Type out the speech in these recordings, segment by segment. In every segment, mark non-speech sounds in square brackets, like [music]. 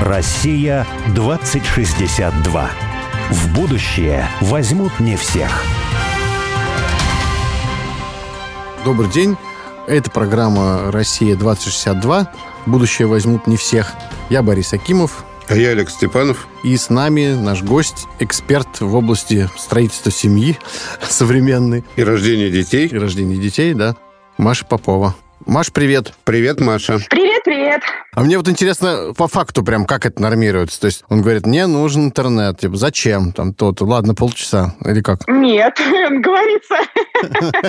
Россия 2062. В будущее возьмут не всех. Добрый день. Это программа «Россия-2062». Будущее возьмут не всех. Я Борис Акимов. А я Олег Степанов. И с нами наш гость, эксперт в области строительства семьи [laughs] современной. И рождения детей. И рождения детей, да. Маша Попова. Маш, привет. Привет, Маша. Привет, привет. А мне вот интересно, по факту прям, как это нормируется? То есть он говорит, мне нужен интернет. Типа, зачем? Там то-то. Ладно, полчаса. Или как? Нет, [laughs] говорится, [laughs]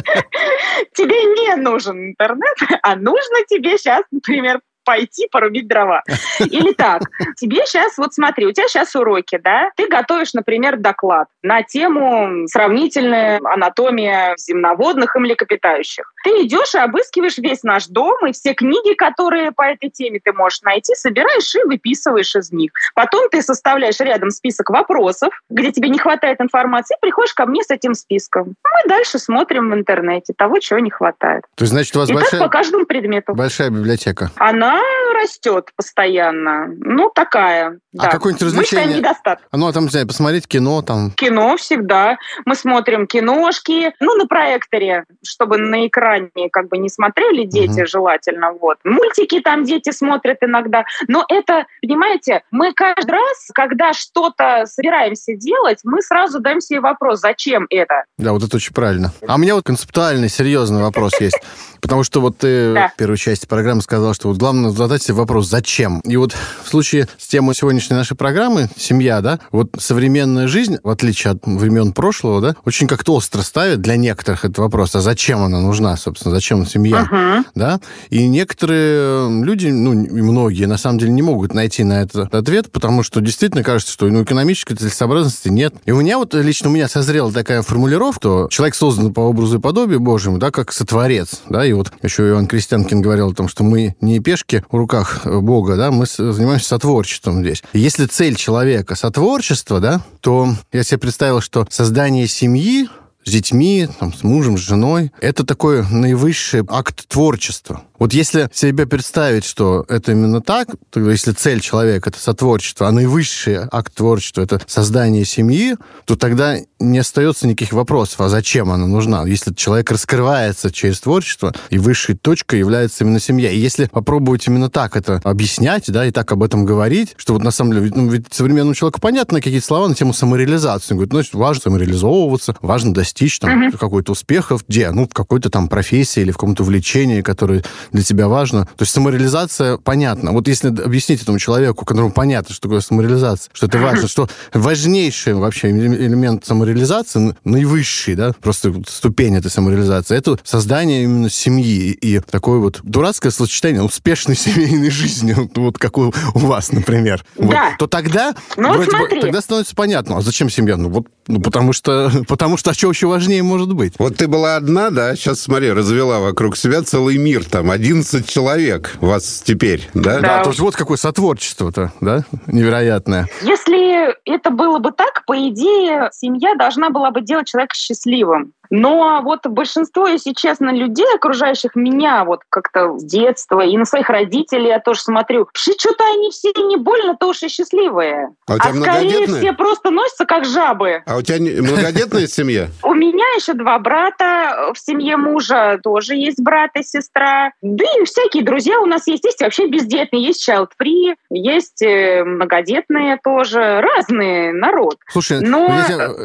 тебе не нужен интернет, а нужно тебе сейчас, например, пойти порубить дрова. Или так, тебе сейчас, вот смотри, у тебя сейчас уроки, да, ты готовишь, например, доклад на тему сравнительная анатомия земноводных и млекопитающих. Ты идешь и обыскиваешь весь наш дом и все книги, которые по этой теме ты можешь найти, собираешь и выписываешь из них. Потом ты составляешь рядом список вопросов, где тебе не хватает информации, и приходишь ко мне с этим списком. Мы дальше смотрим в интернете того, чего не хватает. То есть, значит, у вас и большая... так по каждому предмету. Большая библиотека. Она Bye. Растет постоянно. Ну, такая. А да. какое-нибудь развлечение? недостаток. Ну, а там, не знаю, посмотреть кино, там... Кино всегда. Мы смотрим киношки. Ну, на проекторе, чтобы на экране как бы не смотрели дети Мгм. желательно. Вот. Мультики там дети смотрят иногда. Но это, понимаете, мы каждый раз, когда что-то собираемся делать, мы сразу даем себе вопрос, зачем это? Да, вот это очень правильно. А у меня вот концептуальный, серьезный вопрос есть. [laughs] Потому что вот ты в первой части программы сказал, что вот главное задать себе вопрос «зачем?». И вот в случае с темой сегодняшней нашей программы «Семья», да, вот современная жизнь, в отличие от времен прошлого, да, очень как-то остро ставит для некоторых этот вопрос, а зачем она нужна, собственно, зачем семья, Мгм. да? И некоторые люди, ну, и многие, на самом деле, не могут найти на этот ответ, потому что действительно кажется, что ну, экономической целесообразности нет. И у меня вот, лично у меня созрела такая формулировка, что человек создан по образу и подобию Божьему, да, как сотворец, да, и вот еще Иван Крестьянкин говорил о том, что мы не пешки в руках Бога, да, мы занимаемся сотворчеством здесь. Если цель человека сотворчество, да, то я себе представил, что создание семьи с детьми, там, с мужем, с женой. Это такой наивысший акт творчества. Вот если себе представить, что это именно так, тогда если цель человека — это сотворчество, а наивысший акт творчества — это создание семьи, то тогда не остается никаких вопросов, а зачем она нужна? Если человек раскрывается через творчество, и высшей точкой является именно семья. И если попробовать именно так это объяснять, да, и так об этом говорить, что вот на самом деле, ну, ведь современному человеку понятно какие-то слова на тему самореализации. Он говорит, ну, значит, важно самореализовываться, важно достичь там какой-то успехов. Где? Ну, в какой-то там профессии или в каком-то увлечении, которое для тебя важно. То есть самореализация понятно. Вот если объяснить этому человеку, которому понятно, что такое самореализация, что это важно, что важнейший вообще элемент самореализации, наивысший, да, просто ступень этой самореализации, это создание именно семьи и такое вот дурацкое сочетание успешной [laughs] семейной жизни, вот, вот как у, у вас, например. Вот. Да. То тогда, Ну вот вроде бы, смотри. тогда становится понятно, а зачем семья? Ну вот, ну потому что, [laughs] потому что, а что еще важнее может быть? Вот ты была одна, да? Сейчас, смотри, развела вокруг себя целый мир. Там 11 человек вас теперь, да? Да. А то есть вот какое сотворчество-то, да, невероятное. Если это было бы так, по идее, семья должна была бы делать человека счастливым. Но вот большинство, если честно, людей, окружающих меня вот как-то с детства, и на своих родителей я тоже смотрю, что-то они все не больно-то уж и счастливые. А у тебя скорее многодетные? все просто носятся как жабы. А у тебя многодетная семья? [laughs] У меня еще два брата, в семье мужа тоже есть брат и сестра. Да и всякие друзья у нас есть. Есть вообще бездетные, есть child-free, есть э, многодетные тоже. Разный народ. Слушай, Но-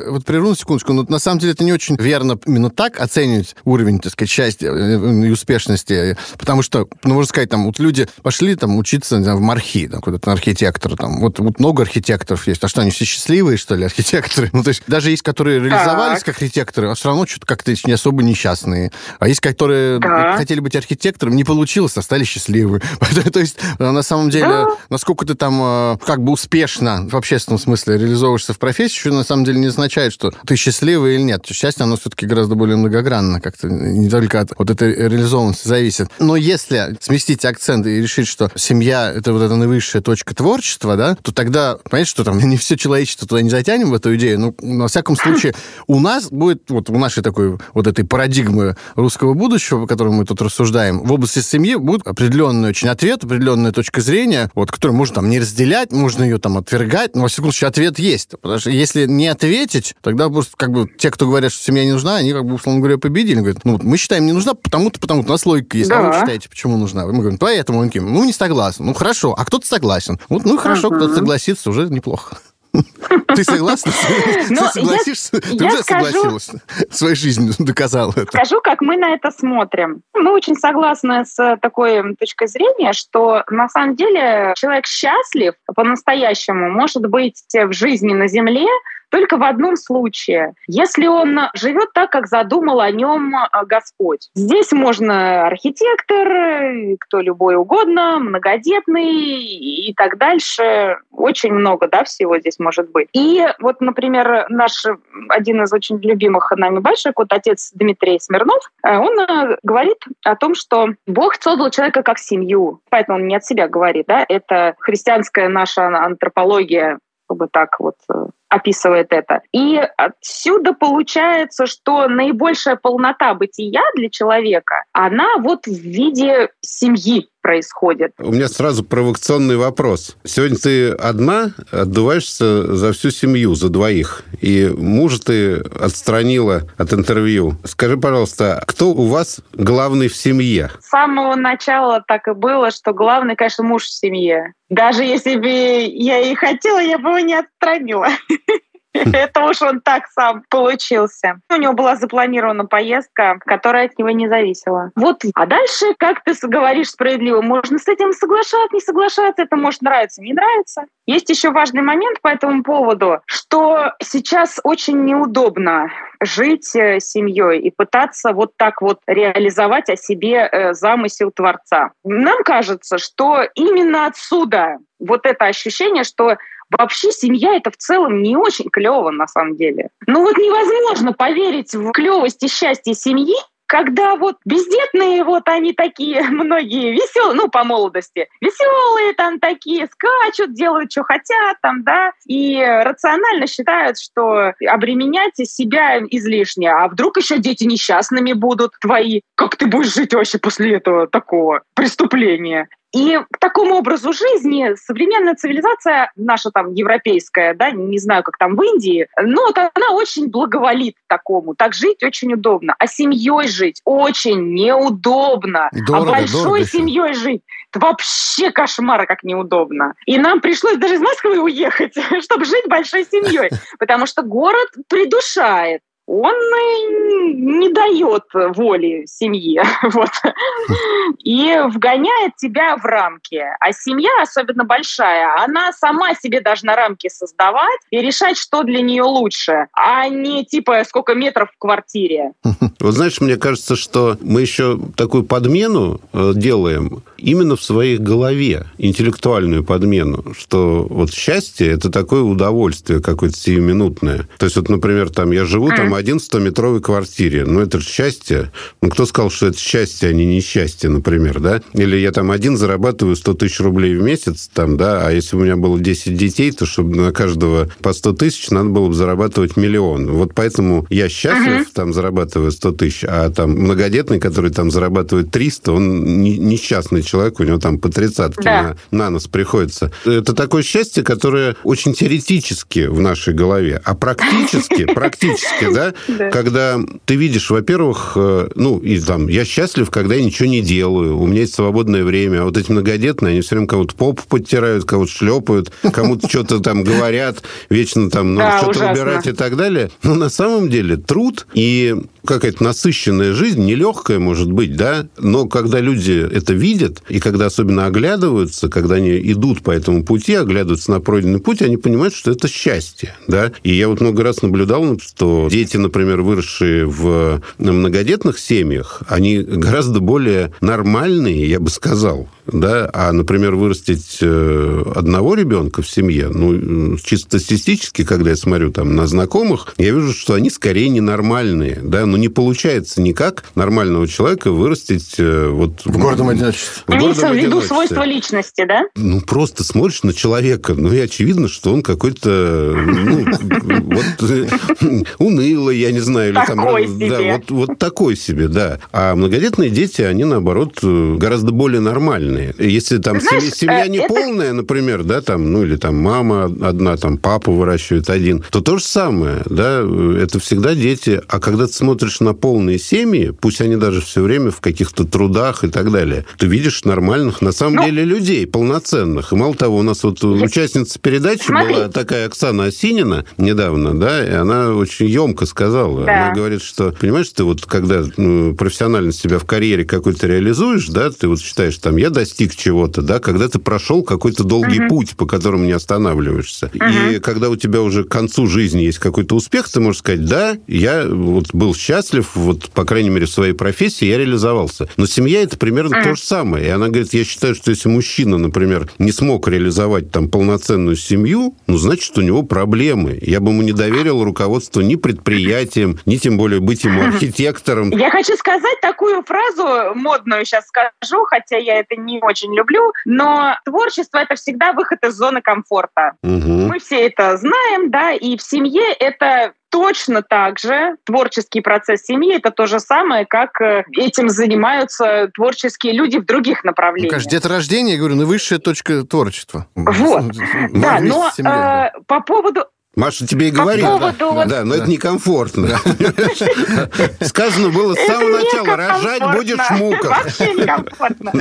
вот прерву секундочку, но на самом деле это не очень верно именно так оценивать уровень, так сказать, счастья э, и успешности, потому что, ну, можно сказать, там, вот люди пошли там учиться знаю, в Мархи, там, куда-то на архитектора, там, вот, вот много архитекторов есть, а что, они все счастливые, что ли, архитекторы? [laughs] Ну, то есть даже есть, которые реализовались как архитекторы, а все равно что-то как-то не особо несчастные, а есть, которые Да. хотели быть архитектором, не получилось, а стали счастливы. [laughs] То есть, э, на самом деле, Да. насколько ты там э, как бы успешно в общественном смысле реализовываешься в профессии, еще на самом деле не означает, что ты счастливый или нет. Счастье, оно все-таки все-таки гораздо более многогранно, как-то не только от вот этой реализованности зависит. Но если сместить акцент и решить, что семья — это вот эта наивысшая точка творчества, да, то тогда, понимаете, что там [laughs] не все человечество туда не затянем в эту идею, ну, на всяком случае, у нас будет, вот у нашей такой вот этой парадигмы русского будущего, по которому мы тут рассуждаем, в области семьи будет определенный очень ответ, определенная точка зрения, вот, которую можно там не разделять, можно ее там отвергать, но, во всяком случае, ответ есть. Потому что если не ответить, тогда просто как бы те, кто говорят, что семья не нужна, они как бы, условно говоря, победили. Говорят, ну, мы считаем, не нужна, потому-то, потому-то. У нас логика есть. Да. А вы считаете, почему нужна? Мы говорим, поэтому. Он говорит, ну, не согласен. Ну, хорошо. А кто-то согласен. Вот, ну, хорошо, uh-huh. кто-то согласится, уже неплохо. Ты согласна? Ты согласишься? Ты уже согласилась. Своей жизнью доказала это. Скажу, как мы на это смотрим. Мы очень согласны с такой точкой зрения, что на самом деле человек счастлив по-настоящему может быть в жизни на Земле, только в одном случае, если он живет так, как задумал о нем а, Господь. Здесь можно архитектор, кто любой угодно, многодетный и так дальше. Очень много да, всего здесь может быть. И вот, например, наш один из очень любимых нами больших, вот отец Дмитрий Смирнов, э, он э, говорит о том, что Бог создал человека как семью. Поэтому он не от себя говорит. Да? Это христианская наша антропология чтобы так вот э, описывает это. И отсюда получается, что наибольшая полнота бытия для человека, она вот в виде семьи происходит. У меня сразу провокационный вопрос. Сегодня ты одна отдуваешься за всю семью, за двоих. И мужа ты отстранила от интервью. Скажи, пожалуйста, кто у вас главный в семье? С самого начала так и было, что главный, конечно, муж в семье. Даже если бы я и хотела, я бы его не отстранила. [laughs] [laughs] Это уж он так сам получился. У него была запланирована поездка, которая от него не зависела. Вот. А дальше, как ты говоришь справедливо, можно с этим соглашаться, не соглашаться, это может нравиться, не нравится. Есть еще важный момент по этому поводу, что сейчас очень неудобно жить э, семьей и пытаться вот так вот реализовать о себе э, замысел Творца. Нам кажется, что именно отсюда вот это ощущение, что Вообще семья это в целом не очень клево на самом деле. Ну вот невозможно поверить в клевость и счастье семьи, когда вот бездетные вот они такие, [laughs] многие веселые, ну, по молодости, веселые там такие, скачут, делают, что хотят там, да, и рационально считают, что обременять себя излишне, а вдруг еще дети несчастными будут твои, как ты будешь жить вообще после этого такого преступления? И к такому образу жизни современная цивилизация, наша там европейская, да, не знаю, как там в Индии, но вот она очень благоволит такому. Так жить очень удобно. А семьей жить очень неудобно. Дорого, а большой семьей жить это вообще кошмар, как неудобно. И нам пришлось даже из Москвы уехать, [laughs] чтобы жить большой семьей, [laughs] потому что город придушает он не дает воли семье. [laughs] Вот. И вгоняет тебя в рамки. А семья, особенно большая, она сама себе должна рамки создавать и решать, что для нее лучше, а не типа сколько метров в квартире. [laughs] Вот знаешь, мне кажется, что мы еще такую подмену э, делаем именно в своей голове, интеллектуальную подмену, что вот счастье – это такое удовольствие какое-то сиюминутное. То есть вот, например, там я живу там в 11-метровой квартире. Ну, это же счастье. Ну, кто сказал, что это счастье, а не несчастье, например, да? Или я там один зарабатываю 100 тысяч рублей в месяц, там, да, а если у меня было 10 детей, то чтобы на каждого по 100 тысяч надо было бы зарабатывать миллион. Вот поэтому я счастлив, uh-huh. там, зарабатываю 100 тысяч, а там многодетный, который там зарабатывает 300, он несчастный человек, у него там по тридцатке да. на, на нос приходится. Это такое счастье, которое очень теоретически в нашей голове, а практически, [laughs] практически, да, когда ты видишь, во-первых, э, ну, и там, я счастлив, когда я ничего не делаю, у меня есть свободное время, а вот эти многодетные, они все время кого-то попу подтирают, кого-то шлепают, кому-то что-то там говорят, вечно там, ну, что-то убирать и так далее. Но на самом деле труд и какая-то насыщенная жизнь, нелегкая может быть, да, но когда люди это видят, и когда особенно оглядываются, когда они идут по этому пути, оглядываются на пройденный путь, они понимают, что это счастье, да. И я вот много раз наблюдал, что дети, например, выросшие в многодетных семьях, они гораздо более нормальные, я бы сказал, да, а, например, вырастить э, одного ребенка в семье, ну, чисто статистически, когда я смотрю там на знакомых, я вижу, что они скорее ненормальные, да, но не получается никак нормального человека вырастить э, вот... В гордом одиночестве. В Имеется в гордом виду одиночестве. свойства личности, да? Ну, просто смотришь на человека, ну, и очевидно, что он какой-то, ну, вот, э, [laughs] унылый, я не знаю, или там... Такой Да, себе. вот, такой себе, да. А многодетные дети, они, наоборот, гораздо более нормальные. Если там знаешь, семья, э, не это- полная, например, да, там, ну, или там мама одна, там, папа выращивает один, то то же самое, да, это всегда дети. А когда ты смотришь на полные семьи, пусть они даже все время в каких-то трудах и так далее, ты видишь нормальных, на самом Ну, деле, людей, полноценных. И мало того, у нас вот участница передачи Смотри. была такая Оксана Осинина недавно, да, и она очень емко сказала. Да. Она говорит, что, понимаешь, ты вот когда ну, профессионально себя в карьере какой-то реализуешь, да, ты вот считаешь, там, я достиг чего-то, да, когда ты прошел какой-то долгий Мгм. путь, по которому не останавливаешься. И Мгм. когда у тебя уже к концу жизни есть какой-то успех, ты можешь сказать, да, я вот был счастлив, вот, по крайней мере, в своей профессии, я реализовался. Но семья это примерно Мгм. то же самое. И она говорит, я считаю, что если мужчина, например, не смог реализовать там полноценную семью, ну, значит, у него проблемы. Я бы ему не доверил руководство ни предприятием, ни тем более быть ему архитектором. Я хочу сказать такую фразу модную сейчас скажу, хотя я это не очень люблю, но творчество это всегда выход из зоны комфорта. Мгм. Мы все это знаем, да, и в семье это точно так же. Творческий процесс семьи это то же самое, как э, этим занимаются творческие люди в других Ну, направлениях. конечно, деторождение, я говорю, наивысшая точка творчества. Вот. Да, Вместе но э, по поводу Маша тебе и По говорит. поводу вот- Да, но это некомфортно. Сказано было с самого начала, рожать будешь в муках. Вообще некомфортно.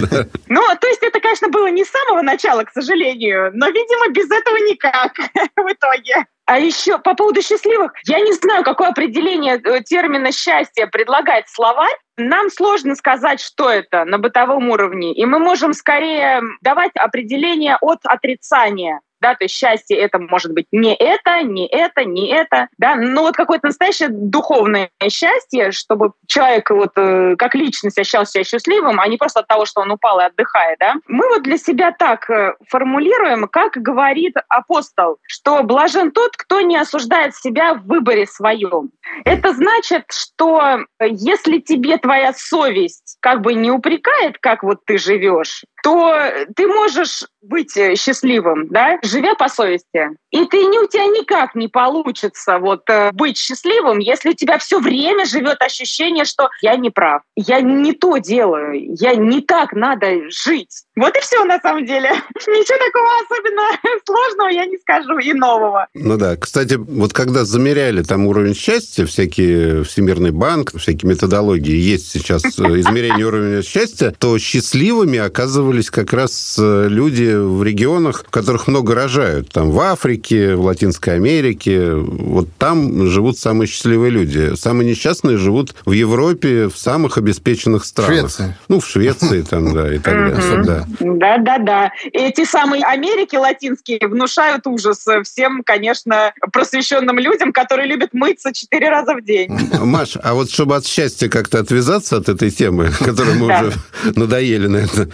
Ну, то есть это, конечно, было не с самого начала, к сожалению, но, видимо, без этого никак [laughs] в итоге. А еще по поводу счастливых, я не знаю, какое определение э, термина счастье предлагает словарь. Нам сложно сказать, что это на бытовом уровне. И мы можем скорее давать определение от отрицания. Да, то есть счастье это может быть не это, не это, не это, да, но вот какое-то настоящее духовное счастье, чтобы человек вот э, как личность ощущал себя счастливым, а не просто от того, что он упал и отдыхает, да. Мы вот для себя так э, формулируем, как говорит апостол, что блажен тот, кто не осуждает себя в выборе своем. Это значит, что э, если тебе твоя совесть как бы не упрекает, как вот ты живешь, то ты можешь быть э, счастливым, да, живя по совести. И ты не у тебя никак не получится вот э, быть счастливым, если у тебя все время живет ощущение, что я не прав, я не то делаю, я не так надо жить. Вот и все на самом деле. [laughs] Ничего такого особенно [laughs] сложного я не скажу и нового. Ну да. Кстати, вот когда замеряли там уровень счастья, всякие Всемирный банк, всякие методологии, есть сейчас э, [laughs] измерение уровня счастья, то счастливыми оказывались как раз э, люди в регионах, в которых много рожают. Там в Африке, в Латинской Америке. Вот там живут самые счастливые люди. Самые несчастные живут в Европе, в самых обеспеченных странах. Швеции. Ну, в Швеции там, да, и так далее. Да. Да-да-да. Эти самые Америки латинские внушают ужас всем, конечно, просвещенным людям, которые любят мыться четыре раза в день. Маш, а вот чтобы от счастья как-то отвязаться от этой темы, [laughs] которую мы уже надоели, наверное,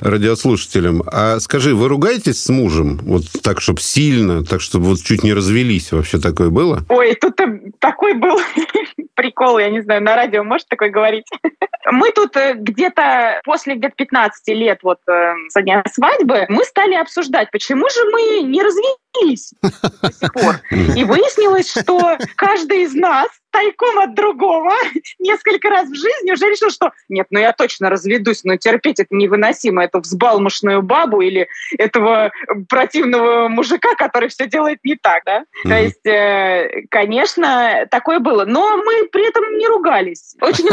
радиослушателям, а скажи, вы ругаетесь с мужем? Вот так, чтобы сильно, так, чтобы вот чуть не развелись? Вообще такое было? Ой, тут такой был [laughs] прикол, я не знаю, на радио может такой говорить. [laughs] Мы тут э, где-то после где-то 15 лет вот э, со дня свадьбы мы стали обсуждать, почему же мы не развелись до сих пор. И выяснилось, что каждый из нас тайком от другого несколько раз в жизни уже решил, что нет, ну я точно разведусь, но терпеть это невыносимо, эту взбалмошную бабу или этого противного мужика, который все делает не так, да? То Мгм. есть, э, конечно, такое было. Но мы при этом не ругались. Очень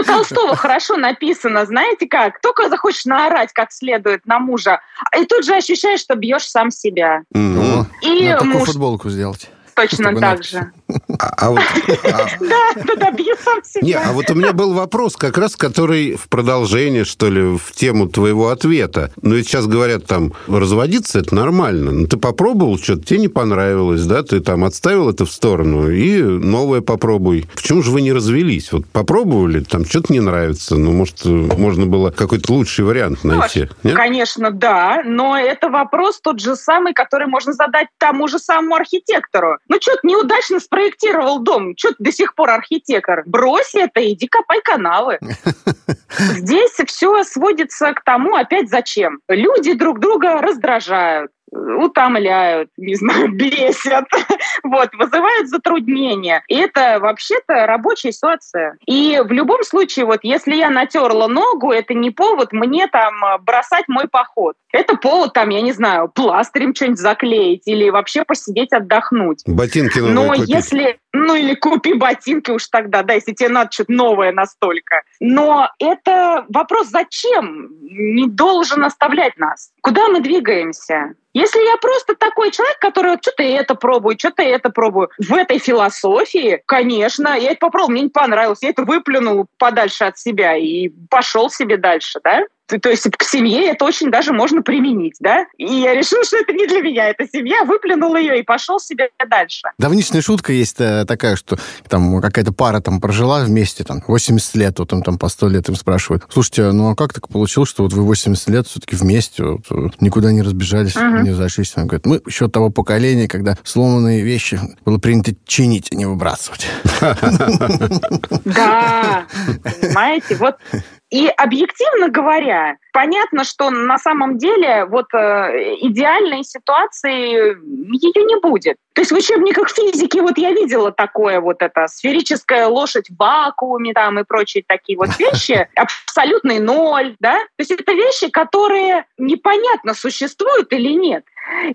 у Толстого хорошо написано, знаете как? Только захочешь наорать как следует на мужа, и тут же ощущаешь, что бьешь сам себя. Мгм. О, И надо такую муж футболку сделать. точно так же. А, а вот, а, [laughs] Да, да, да, бью сам себя. не, а вот у меня был вопрос, как раз который в продолжение, что ли, в тему твоего ответа. Ну, ведь сейчас говорят, там, разводиться это нормально. Ну, ты попробовал что-то, тебе не понравилось, да, ты там отставил это в сторону и новое попробуй. Почему же вы не развелись? Вот попробовали, там, что-то не нравится. Ну, может, можно было какой-то лучший вариант найти. Нет? Конечно, да, но это вопрос тот же самый, который можно задать тому же самому архитектору. Ну, что-то неудачно спроектировал дом, что ты до сих пор архитектор. Брось это, иди копай канавы. [laughs] Здесь все сводится к тому, опять зачем. Люди друг друга раздражают утомляют, не знаю, [laughs] бесят, вот, вызывают затруднения. И это вообще-то рабочая ситуация. И в любом случае, вот, если я натерла ногу, это не повод мне там бросать мой поход. Это повод там, я не знаю, пластырем что-нибудь заклеить или вообще посидеть отдохнуть. Ботинки новые Но купить. если, ну или купи ботинки уж тогда, да, если тебе надо что-то новое настолько. Но это вопрос, зачем не должен оставлять нас? Куда мы двигаемся? Если я просто такой человек, который вот что-то это пробую, что-то это пробую, в этой философии, конечно, я это попробовал, мне не понравилось, я это выплюнул подальше от себя и пошел себе дальше, да? То есть к семье это очень даже можно применить, да? И я решила, что это не для меня, это семья, выплюнул ее и пошел себе дальше. Давнишняя шутка есть э, такая, что там какая-то пара там прожила вместе там 80 лет, вот им там по 100 лет им спрашивают, слушайте, ну а как так получилось, что вот вы 80 лет все-таки вместе, вот, э, никуда не разбежались, Мгм. не разошлись? Он говорит, мы еще того поколения, когда сломанные вещи было принято чинить, а не выбрасывать. [laughs] Да, понимаете, вот и объективно говоря, понятно, что на самом деле вот э, идеальной ситуации ее не будет. То есть в учебниках физики вот я видела такое вот это сферическая лошадь в вакууме там и прочие такие вот вещи, [laughs] абсолютный ноль, да? То есть это вещи, которые непонятно существуют или нет.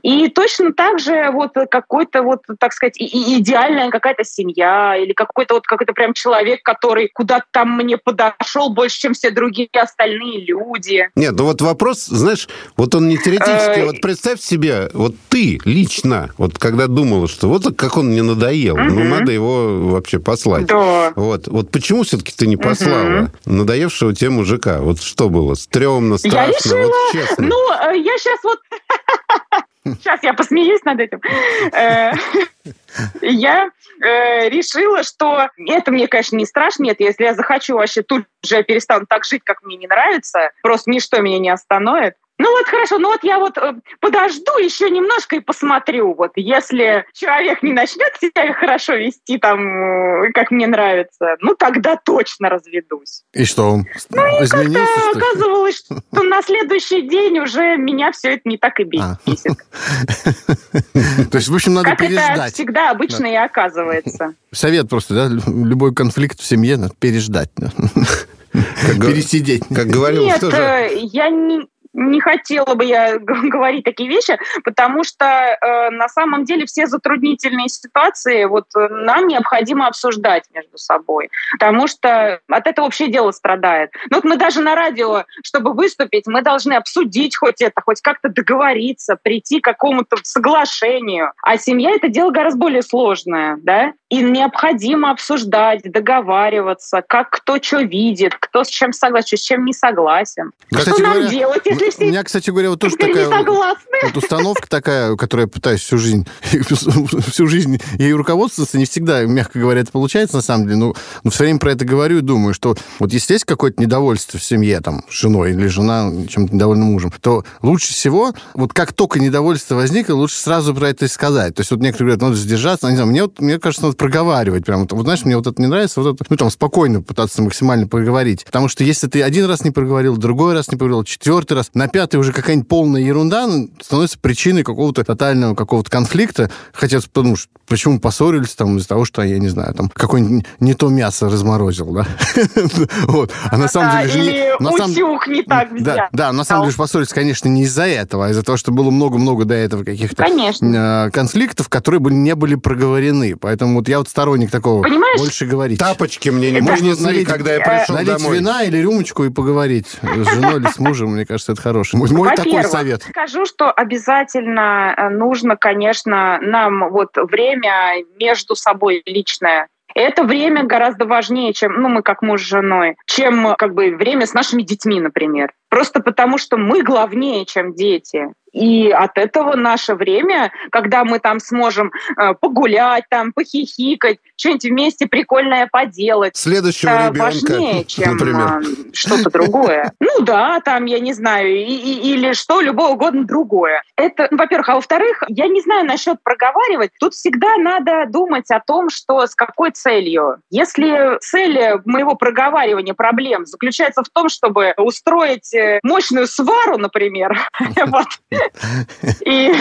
И точно так же вот какой-то вот, так сказать, идеальная какая-то семья или какой-то вот какой-то прям человек, который куда-то там мне подошел больше, чем все другие остальные люди. Нет, ну вот вопрос, знаешь, вот он не теоретический. Э, Вот представь себе, вот ты лично, вот когда думала, что вот как он мне надоел, ну надо его вообще послать. Да. Вот, вот почему все-таки ты не послала надоевшего тебе мужика? Вот что было? Стрёмно, страшно? решила, вот честно. Ну, э, я сейчас вот... [laughs] Сейчас я посмеюсь над этим. Э, Я э, решила, что это мне, конечно, не страшно. Нет, если я захочу вообще тут же я перестану так жить, как мне не нравится, просто ничто меня не остановит. Ну вот хорошо, ну вот я вот э, подожду еще немножко и посмотрю. Вот если человек не начнет себя хорошо вести там, э, как мне нравится, ну тогда точно разведусь. И что, он Ну изменился, Как-то оказывалось, [laughs] что на следующий день уже меня все это не так и А. бесит. [laughs] То есть, в общем, надо Как это переждать. всегда обычно и оказывается. [laughs] Совет просто, да? лю- Любой конфликт в семье надо переждать. Как Пересидеть. Как говорил, Нет, э, я не, не хотела бы я [laughs] говорить такие вещи, потому что э, на самом деле все затруднительные ситуации вот э, нам необходимо обсуждать между собой, потому что от этого вообще дело страдает. Ну вот мы даже на радио, чтобы выступить, мы должны обсудить хоть это, хоть как-то договориться, прийти к какому-то соглашению. А семья это дело гораздо более сложное, да? И необходимо обсуждать, договариваться, как кто что видит, кто с чем согласен, с чем не согласен. Кстати что нам говоря, делать, если У меня, кстати говоря, вот тоже такая вот установка такая, которую я пытаюсь всю жизнь, [laughs] всю жизнь ей руководствоваться, не всегда, мягко говоря, это получается на самом деле, но, но все время про это говорю и думаю, что вот если есть какое-то недовольство в семье, там, с женой или жена чем-то недовольна мужем, то лучше всего, вот как только недовольство возникло, лучше сразу про это и сказать. То есть вот некоторые говорят, надо сдержаться, не знаю, мне, вот, мне кажется, надо проговаривать прям. Вот, вот знаешь, мне вот это не нравится, вот это, ну, там, спокойно пытаться максимально проговорить. Потому что если ты один раз не проговорил, другой раз не проговорил, четвертый раз, на пятый уже какая-нибудь полная ерунда ну, становится причиной какого-то тотального какого-то конфликта. Хотя, потому что почему поссорились там из-за того, что, я не знаю, там, какое-нибудь не то мясо разморозил, да? [laughs] Вот. А на самом Да, деле... же не- утюг не так взял. да, да, на самом деле же поссорились, конечно, не из-за этого, а из-за того, что было много-много до этого каких-то э, конфликтов, которые не были проговорены. Поэтому вот я вот сторонник такого Понимаешь? больше говорить. Тапочки мне не Можно принесли, налить- когда я э, пришел Налить домой. вина или рюмочку и поговорить с женой или с мужем, мне кажется, это хороший. Мой, мой такой совет. Скажу, что обязательно э, нужно, конечно, нам вот время между собой личное это время гораздо важнее, чем, ну, мы как муж с женой, чем как бы время с нашими детьми, например. Просто потому, что мы главнее, чем дети. И от этого наше время, когда мы там сможем э, погулять, там, похихикать, что-нибудь вместе прикольное поделать. Следующего ребенка, важнее, [laughs] чем например. э, что-то другое. Ну да, там, я не знаю, и, и, или что, любое угодно другое. Это, ну, во-первых. А во-вторых, я не знаю насчет проговаривать. Тут всегда надо думать о том, что с какой целью. Если цель моего проговаривания проблем заключается в том, чтобы устроить э, мощную свару, например, [laughs] вот, [laughs] и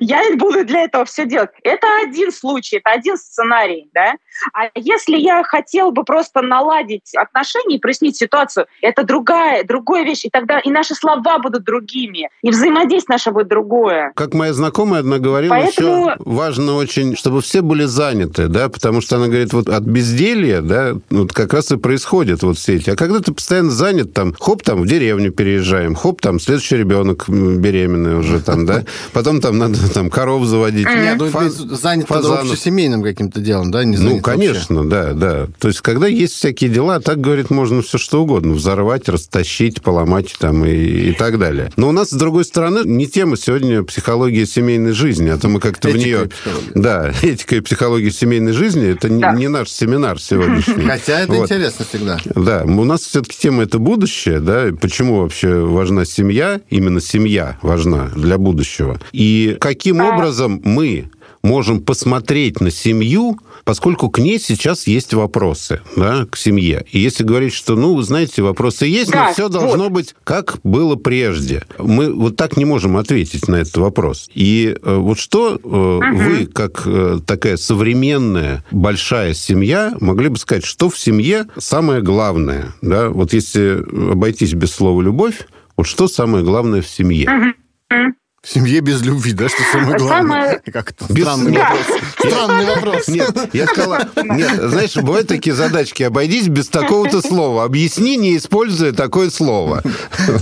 я буду для этого все делать. Это один случай, это один сценарий, да. А если я хотел бы просто наладить отношения и прояснить ситуацию, это другая, другая вещь. И тогда и наши слова будут другими, и взаимодействие наше будет другое. Как моя знакомая одна говорила, Поэтому- еще важно очень, чтобы все были заняты, да, потому что она говорит, вот от безделья, да, вот как раз и происходят вот все эти. А когда ты постоянно занят, там, хоп, там, в деревню переезжаем, хоп, там, следующий ребенок беременный уже там, да, потом там надо там коров заводить. Нет, ну, Фа- занят общесемейным каким-то делом, да? Не Ну, занят вообще. конечно, да, да. То есть, когда есть всякие дела, так, говорит, можно все что угодно. Взорвать, растащить, поломать там и, и так далее. Но у нас, с другой стороны, не тема сегодня психология семейной жизни, а то мы как-то в нее... Да, [laughs] этика и психология семейной жизни, это не- Да. не наш семинар сегодняшний. [laughs] Хотя это Вот. интересно всегда. Да, у нас все-таки тема это будущее, да, почему вообще важна семья, именно семья важна для будущего. И каким А- образом мы можем посмотреть на семью, поскольку к ней сейчас есть вопросы, да, к семье. И если говорить, что, ну, вы знаете, вопросы есть, но Да, все вот. должно быть как было прежде. Мы вот так не можем ответить на этот вопрос. И э, вот что э, вы, как э, такая современная большая семья, могли бы сказать, что в семье самое главное, да? Вот если обойтись без слова «любовь», вот что самое главное в семье? В семье без любви, да, что самое главное? Самое- Как-то Без- странный Да. вопрос. Странный вопрос. Нет, я сказала, нет, знаешь, бывают такие задачки, обойдись без такого-то слова, объясни, не используя такое слово.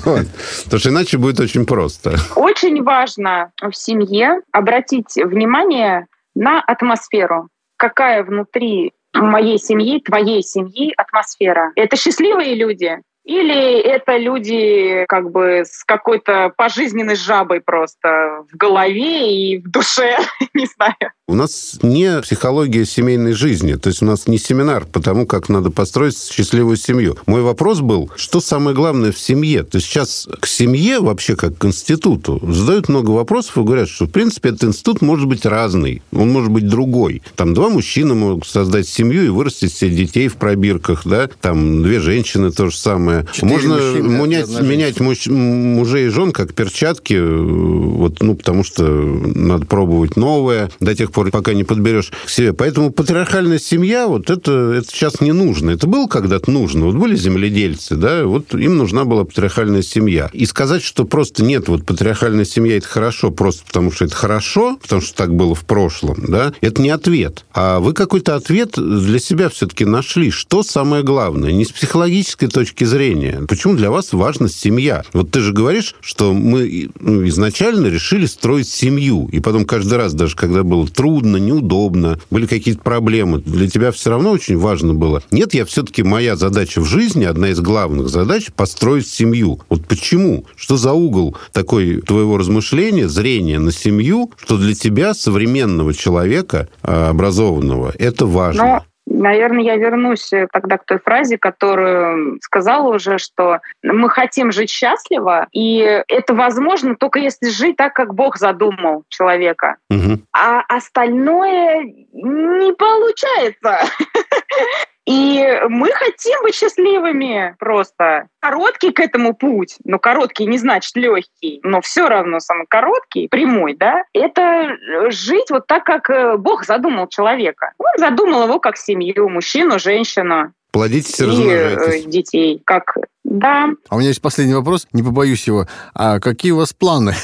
Вот. Потому что иначе будет очень просто. Очень важно в семье обратить внимание на атмосферу. Какая внутри моей семьи, твоей семьи атмосфера? Это счастливые люди? Или это люди как бы с какой-то пожизненной жабой просто в голове и в душе, [laughs] не знаю. У нас не психология семейной жизни, то есть у нас не семинар по тому, как надо построить счастливую семью. Мой вопрос был, что самое главное в семье? То есть сейчас к семье, вообще как к институту, задают много вопросов и говорят, что, в принципе, этот институт может быть разный, он может быть другой. Там два мужчины могут создать семью и вырастить себе детей в пробирках, да, там две женщины то же самое. Четыре Можно мужчины, менять, менять муж- мужей и жен как перчатки, э, вот, ну, потому что надо пробовать новое до тех пор, пока не подберешь к себе. Поэтому патриархальная семья, вот это, это сейчас не нужно. Это было когда-то нужно. Вот были земледельцы, да, вот им нужна была патриархальная семья. И сказать, что просто нет, вот патриархальная семья это хорошо, просто потому что это хорошо, потому что так было в прошлом, да, это не ответ. А вы какой-то ответ для себя все-таки нашли. Что самое главное? Не с психологической точки зрения. Почему для вас важна семья? Вот ты же говоришь, что мы ну, изначально решили строить семью. И потом каждый раз, даже когда было трудно, неудобно, были какие-то проблемы, для тебя все равно очень важно было. Нет, я все-таки моя задача в жизни, одна из главных задач, построить семью. Вот почему? Что за угол такой твоего размышления, зрения на семью, что для тебя, современного человека, а, образованного, это важно? Но, наверное, я вернусь э, тогда к той фразе, которую сказала уже, что мы хотим жить счастливо, и это возможно только если жить так, как Бог задумал человека. Мгм. А остальное не получается. [laughs] И мы хотим быть счастливыми просто. Короткий к этому путь, но короткий не значит легкий, но все равно самый короткий, прямой, да, это э, жить вот так, как э, Бог задумал человека. Он задумал его как семью, мужчину, женщину Плодитесь и э, размножайтесь. детей, как Да. А у меня есть последний вопрос, не побоюсь его. А какие у вас планы?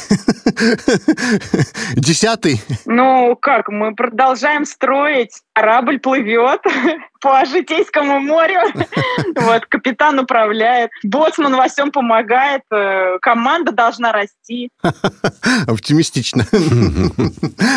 [laughs] Десятый? Ну, как, мы продолжаем строить. Корабль плывет [laughs] по Житейскому морю. [laughs] Вот, капитан управляет. Боцман во всем помогает. э, Команда должна расти. Оптимистично.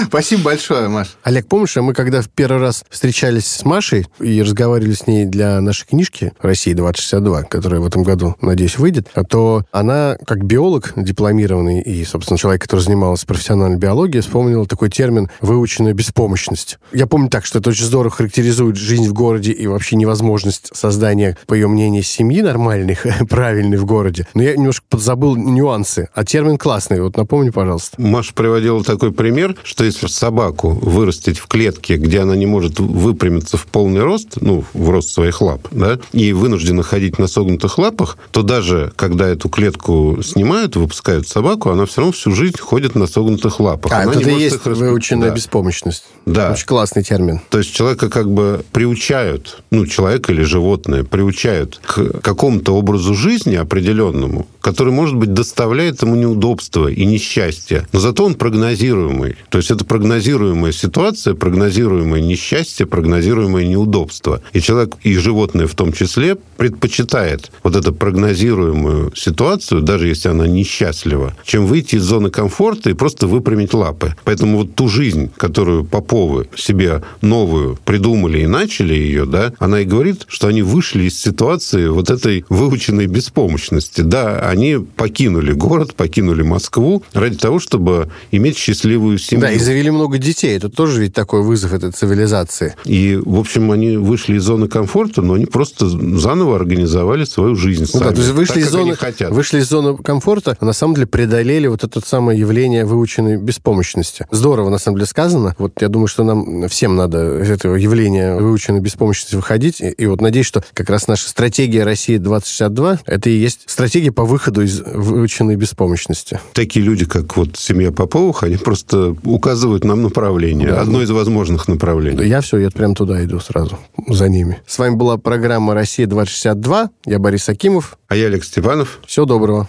Спасибо большое, Маш. Олег, помнишь, а мы когда в первый раз встречались с Машей и разговаривали с ней для нашей книжки «Россия-2062», которая в этом году, надеюсь, выйдет, то она, как биолог дипломированный и, собственно, человек, который занимался профессиональной биологией, вспомнила такой термин «выученная беспомощность». Я помню так, что это очень здорово характеризует жизнь в городе и вообще невозможность создания, по ее мнению, семьи нормальной, [laughs] правильной в городе. Но я немножко подзабыл нюансы. А термин классный. Вот напомни, пожалуйста. Маша приводила такой пример, что если собаку вырастить в клетке, где она не может выпрямиться в полный рост, ну, в рост своих лап, да, и вынуждена ходить на согнутых лапах, то даже когда эту клетку снимают, выпускают собаку, она все равно всю жизнь ходит на согнутых лапах. А, Она это не есть их распу- выученная Да. беспомощность. Да. Очень классный термин. То есть человека как бы приучают, ну, человека или животное, приучают к какому-то образу жизни определенному, который, может быть, доставляет ему неудобства и несчастье. Но зато он прогнозируемый. То есть это прогнозируемая ситуация, прогнозируемое несчастье, прогнозируемое неудобство. И человек, и животное в том числе, предпочитает вот эту прогнозируемую ситуацию, даже если она несчастлива, чем выйти из зоны комфорта и просто выпрямить лапы. Поэтому вот ту жизнь, которую Поповы себе новую придумали и начали ее, да, она и говорит, что они вышли из ситуации вот этой выученной беспомощности. Да, они покинули город, покинули Москву ради того, чтобы иметь счастливую семью. Да, и завели много детей. Это тоже ведь такой вызов этой цивилизации. И, в общем, они вышли из зоны комфорта, но они просто заново организовали свою жизнь Ну сами. да, то есть вышли так, из, зоны, хотят. вышли из зоны комфорта, а на самом деле преодолели вот это самое явление выученной беспомощности. Здорово, на самом деле, сказано. Вот я думаю, что нам всем надо из этого явления выученной беспомощности выходить. И, и вот надеюсь, что как раз наша стратегия России 2062 это и есть стратегия по выходу из выученной беспомощности. Такие люди, как вот семья Поповых, они просто указывают нам направление. Да. Одно из возможных направлений. Я все, я прям туда иду сразу, за ними. С вами была программа «Россия-2062». Я Борис Акимов. А я Олег Степанов. Всего доброго.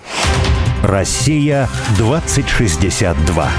Россия 2062.